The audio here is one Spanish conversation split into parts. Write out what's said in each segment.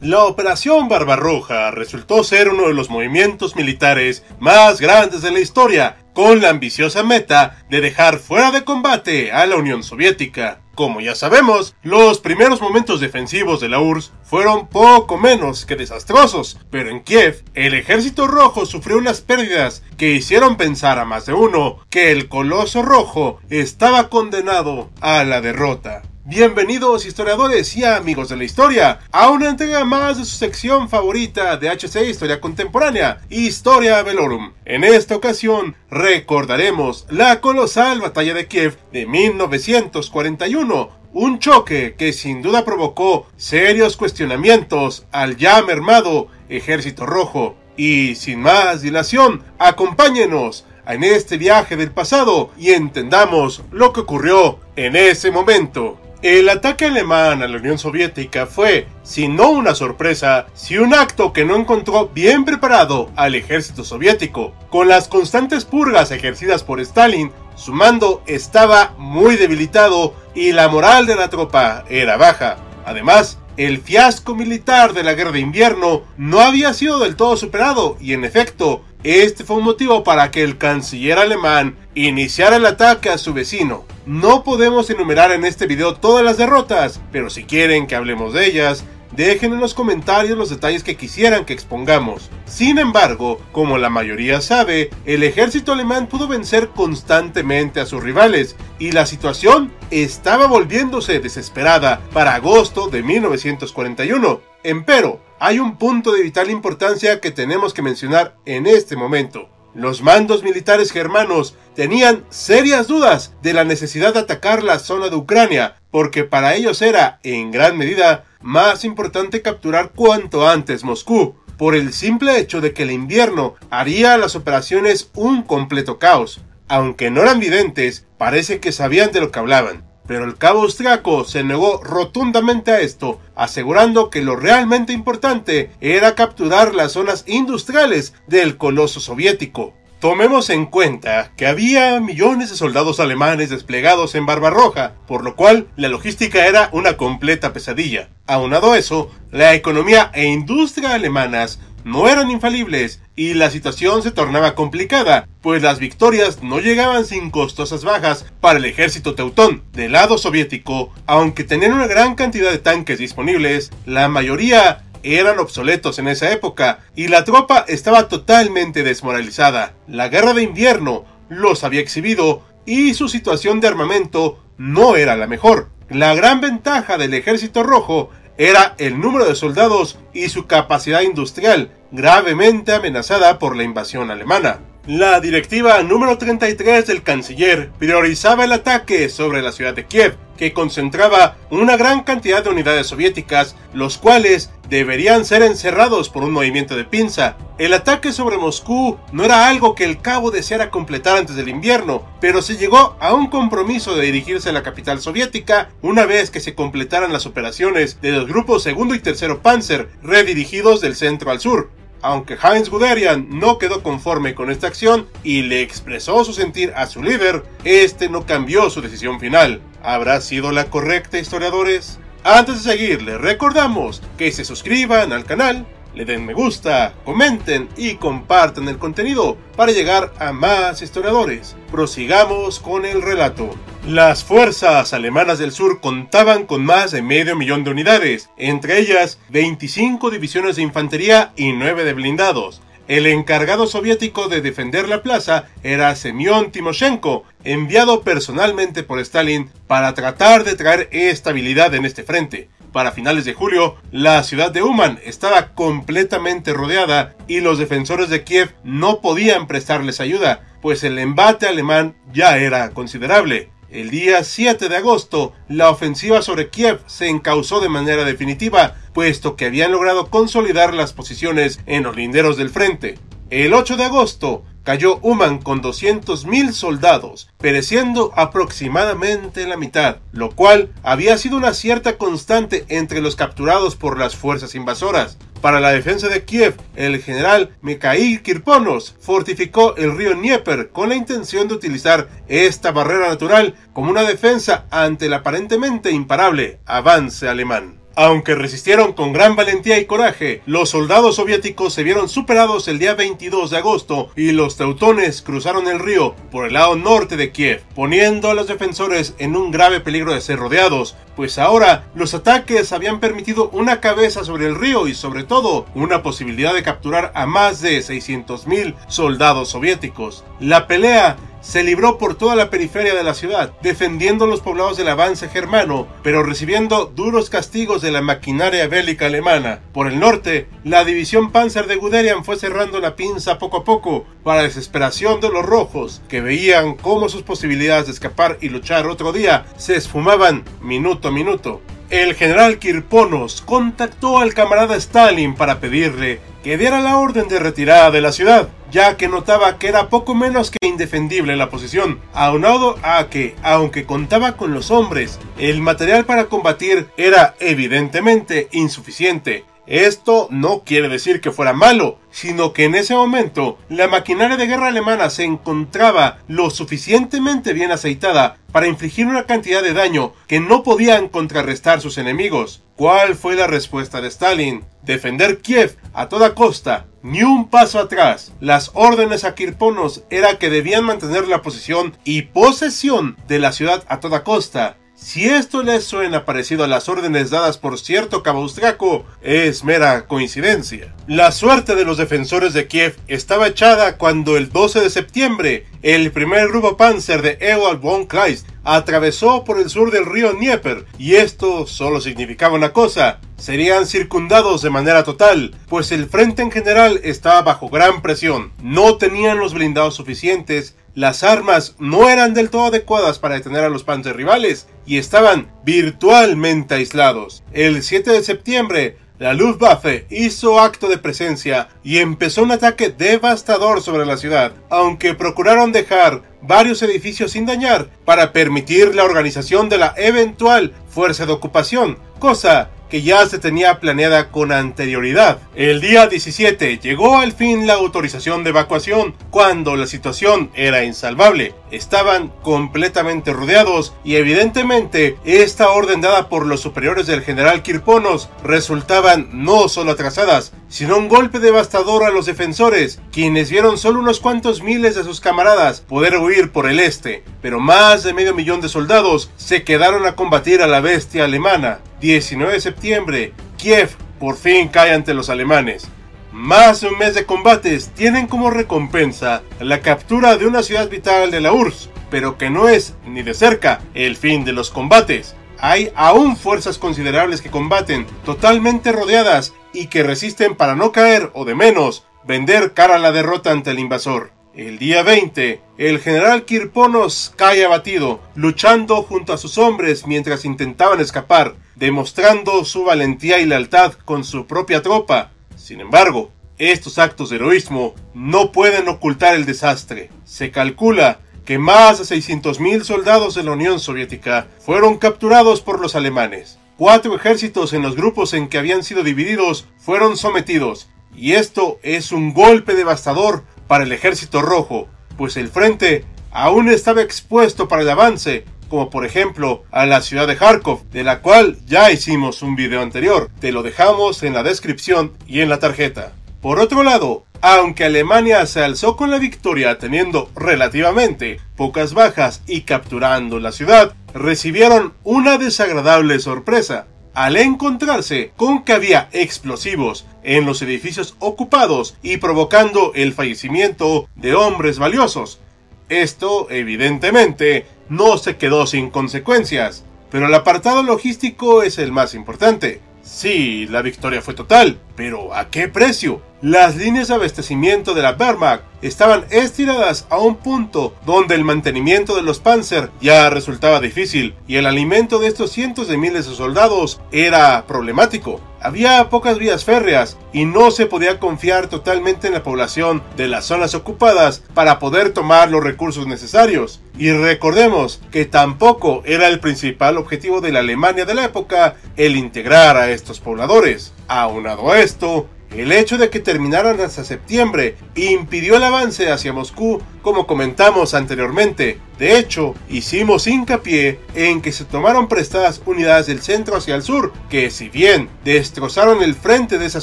La Operación Barbarroja resultó ser uno de los movimientos militares más grandes de la historia, con la ambiciosa meta de dejar fuera de combate a la Unión Soviética. Como ya sabemos, los primeros momentos defensivos de la URSS fueron poco menos que desastrosos, pero en Kiev el ejército rojo sufrió unas pérdidas que hicieron pensar a más de uno que el coloso rojo estaba condenado a la derrota. Bienvenidos historiadores y amigos de la historia a una entrega más de su sección favorita de HC Historia Contemporánea, Historia Velorum. En esta ocasión recordaremos la colosal batalla de Kiev de 1941, un choque que sin duda provocó serios cuestionamientos al ya mermado Ejército Rojo. Y sin más dilación, acompáñenos en este viaje del pasado y entendamos lo que ocurrió en ese momento. El ataque alemán a la Unión Soviética fue, si no una sorpresa, si un acto que no encontró bien preparado al ejército soviético. Con las constantes purgas ejercidas por Stalin, su mando estaba muy debilitado y la moral de la tropa era baja. Además, el fiasco militar de la guerra de invierno no había sido del todo superado y en efecto, este fue un motivo para que el canciller alemán iniciara el ataque a su vecino. No podemos enumerar en este video todas las derrotas, pero si quieren que hablemos de ellas, dejen en los comentarios los detalles que quisieran que expongamos. Sin embargo, como la mayoría sabe, el ejército alemán pudo vencer constantemente a sus rivales y la situación estaba volviéndose desesperada para agosto de 1941. Empero, hay un punto de vital importancia que tenemos que mencionar en este momento. Los mandos militares germanos tenían serias dudas de la necesidad de atacar la zona de Ucrania, porque para ellos era, en gran medida, más importante capturar cuanto antes Moscú, por el simple hecho de que el invierno haría a las operaciones un completo caos. Aunque no eran videntes, parece que sabían de lo que hablaban pero el cabo austriaco se negó rotundamente a esto, asegurando que lo realmente importante era capturar las zonas industriales del coloso soviético. Tomemos en cuenta que había millones de soldados alemanes desplegados en Barbarroja, por lo cual la logística era una completa pesadilla. Aunado a eso, la economía e industria alemanas no eran infalibles y la situación se tornaba complicada, pues las victorias no llegaban sin costosas bajas para el ejército teutón del lado soviético, aunque tenían una gran cantidad de tanques disponibles, la mayoría eran obsoletos en esa época y la tropa estaba totalmente desmoralizada. La guerra de invierno los había exhibido y su situación de armamento no era la mejor. La gran ventaja del ejército rojo era el número de soldados y su capacidad industrial, gravemente amenazada por la invasión alemana. La directiva número 33 del canciller priorizaba el ataque sobre la ciudad de Kiev, que concentraba una gran cantidad de unidades soviéticas, los cuales deberían ser encerrados por un movimiento de pinza. El ataque sobre Moscú no era algo que el cabo deseara completar antes del invierno, pero se llegó a un compromiso de dirigirse a la capital soviética una vez que se completaran las operaciones de los grupos segundo y tercero Panzer, redirigidos del centro al sur aunque Heinz Guderian no quedó conforme con esta acción y le expresó su sentir a su líder, este no cambió su decisión final. ¿Habrá sido la correcta, historiadores? Antes de seguir, les recordamos que se suscriban al canal, le den me gusta, comenten y compartan el contenido para llegar a más historiadores. Prosigamos con el relato. Las fuerzas alemanas del sur contaban con más de medio millón de unidades, entre ellas 25 divisiones de infantería y 9 de blindados. El encargado soviético de defender la plaza era Semyon Timoshenko, enviado personalmente por Stalin para tratar de traer estabilidad en este frente. Para finales de julio, la ciudad de Uman estaba completamente rodeada y los defensores de Kiev no podían prestarles ayuda, pues el embate alemán ya era considerable. El día 7 de agosto, la ofensiva sobre Kiev se encausó de manera definitiva, puesto que habían logrado consolidar las posiciones en los linderos del frente. El 8 de agosto, cayó Uman con 200.000 soldados, pereciendo aproximadamente la mitad, lo cual había sido una cierta constante entre los capturados por las fuerzas invasoras. Para la defensa de Kiev, el general Mikhail Kirponos fortificó el río Dnieper con la intención de utilizar esta barrera natural como una defensa ante el aparentemente imparable avance alemán. Aunque resistieron con gran valentía y coraje, los soldados soviéticos se vieron superados el día 22 de agosto y los teutones cruzaron el río por el lado norte de Kiev, poniendo a los defensores en un grave peligro de ser rodeados, pues ahora los ataques habían permitido una cabeza sobre el río y sobre todo una posibilidad de capturar a más de 600.000 soldados soviéticos. La pelea se libró por toda la periferia de la ciudad, defendiendo los poblados del avance germano, pero recibiendo duros castigos de la maquinaria bélica alemana. Por el norte, la división Panzer de Guderian fue cerrando la pinza poco a poco, para desesperación de los rojos, que veían cómo sus posibilidades de escapar y luchar otro día se esfumaban minuto a minuto. El general Kirponos contactó al camarada Stalin para pedirle que diera la orden de retirada de la ciudad, ya que notaba que era poco menos que indefendible la posición, aunado a que, aunque contaba con los hombres, el material para combatir era evidentemente insuficiente. Esto no quiere decir que fuera malo, sino que en ese momento la maquinaria de guerra alemana se encontraba lo suficientemente bien aceitada para infligir una cantidad de daño que no podían contrarrestar sus enemigos. ¿Cuál fue la respuesta de Stalin? Defender Kiev a toda costa, ni un paso atrás. Las órdenes a Kirponos era que debían mantener la posición y posesión de la ciudad a toda costa. Si esto les suena parecido a las órdenes dadas por cierto cabo austriaco, es mera coincidencia. La suerte de los defensores de Kiev estaba echada cuando el 12 de septiembre el primer grupo Panzer de Ewald von Kleist atravesó por el sur del río Dnieper, y esto solo significaba una cosa, serían circundados de manera total, pues el frente en general estaba bajo gran presión, no tenían los blindados suficientes, las armas no eran del todo adecuadas para detener a los Panzer rivales, y estaban virtualmente aislados. El 7 de septiembre, la Luftwaffe hizo acto de presencia y empezó un ataque devastador sobre la ciudad, aunque procuraron dejar varios edificios sin dañar para permitir la organización de la eventual fuerza de ocupación, cosa que ya se tenía planeada con anterioridad. El día 17 llegó al fin la autorización de evacuación cuando la situación era insalvable. Estaban completamente rodeados y evidentemente esta orden dada por los superiores del general Kirponos resultaban no solo atrasadas, sino un golpe devastador a los defensores, quienes vieron solo unos cuantos miles de sus camaradas poder huir por el este, pero más de medio millón de soldados se quedaron a combatir a la bestia alemana. 19 de septiembre, Kiev por fin cae ante los alemanes. Más de un mes de combates tienen como recompensa la captura de una ciudad vital de la URSS, pero que no es ni de cerca el fin de los combates. Hay aún fuerzas considerables que combaten totalmente rodeadas y que resisten para no caer o de menos vender cara a la derrota ante el invasor. El día 20, el general Kirponos cae abatido, luchando junto a sus hombres mientras intentaban escapar, demostrando su valentía y lealtad con su propia tropa. Sin embargo, estos actos de heroísmo no pueden ocultar el desastre. Se calcula que más de 600.000 soldados de la Unión Soviética fueron capturados por los alemanes. Cuatro ejércitos en los grupos en que habían sido divididos fueron sometidos, y esto es un golpe devastador para el ejército rojo, pues el frente aún estaba expuesto para el avance como por ejemplo a la ciudad de Kharkov, de la cual ya hicimos un video anterior. Te lo dejamos en la descripción y en la tarjeta. Por otro lado, aunque Alemania se alzó con la victoria teniendo relativamente pocas bajas y capturando la ciudad, recibieron una desagradable sorpresa al encontrarse con que había explosivos en los edificios ocupados y provocando el fallecimiento de hombres valiosos. Esto, evidentemente, no se quedó sin consecuencias, pero el apartado logístico es el más importante. Sí, la victoria fue total, pero ¿a qué precio? Las líneas de abastecimiento de la Wehrmacht estaban estiradas a un punto donde el mantenimiento de los Panzer ya resultaba difícil y el alimento de estos cientos de miles de soldados era problemático. Había pocas vías férreas y no se podía confiar totalmente en la población de las zonas ocupadas para poder tomar los recursos necesarios. Y recordemos que tampoco era el principal objetivo de la Alemania de la época el integrar a estos pobladores. Aunado a esto, el hecho de que terminaran hasta septiembre impidió el avance hacia Moscú, como comentamos anteriormente. De hecho, hicimos hincapié en que se tomaron prestadas unidades del centro hacia el sur, que si bien destrozaron el frente de esa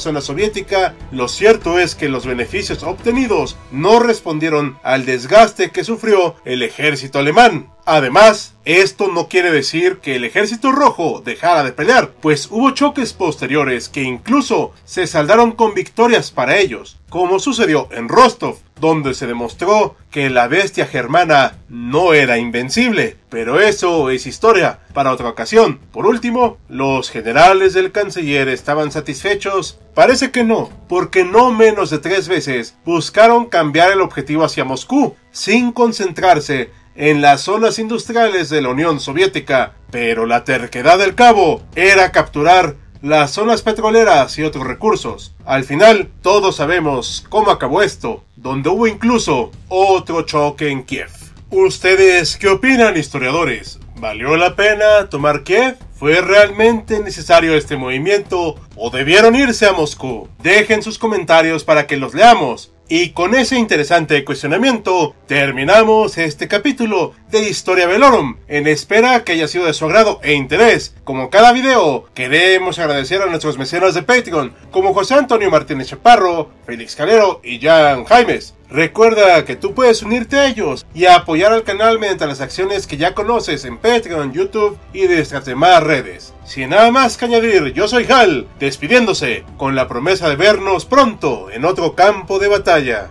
zona soviética, lo cierto es que los beneficios obtenidos no respondieron al desgaste que sufrió el ejército alemán. Además, esto no quiere decir que el ejército rojo dejara de pelear, pues hubo choques posteriores que incluso se saldaron con victorias para ellos, como sucedió en Rostov, donde se demostró que la bestia germana no era invencible. Pero eso es historia para otra ocasión. Por último, ¿los generales del canciller estaban satisfechos? Parece que no, porque no menos de tres veces buscaron cambiar el objetivo hacia Moscú, sin concentrarse en las zonas industriales de la Unión Soviética, pero la terquedad del cabo era capturar las zonas petroleras y otros recursos. Al final, todos sabemos cómo acabó esto, donde hubo incluso otro choque en Kiev. ¿Ustedes qué opinan, historiadores? ¿Valió la pena tomar Kiev? ¿Fue realmente necesario este movimiento o debieron irse a Moscú? Dejen sus comentarios para que los leamos. Y con ese interesante cuestionamiento terminamos este capítulo de Historia Velorum, en espera que haya sido de su agrado e interés. Como cada video, queremos agradecer a nuestros mecenas de Patreon, como José Antonio Martínez Chaparro, Félix Calero y Jan Jaimes. Recuerda que tú puedes unirte a ellos y apoyar al canal mediante las acciones que ya conoces en Patreon, YouTube y de nuestras demás redes. Sin nada más que añadir, yo soy Hal, despidiéndose, con la promesa de vernos pronto en otro campo de batalla.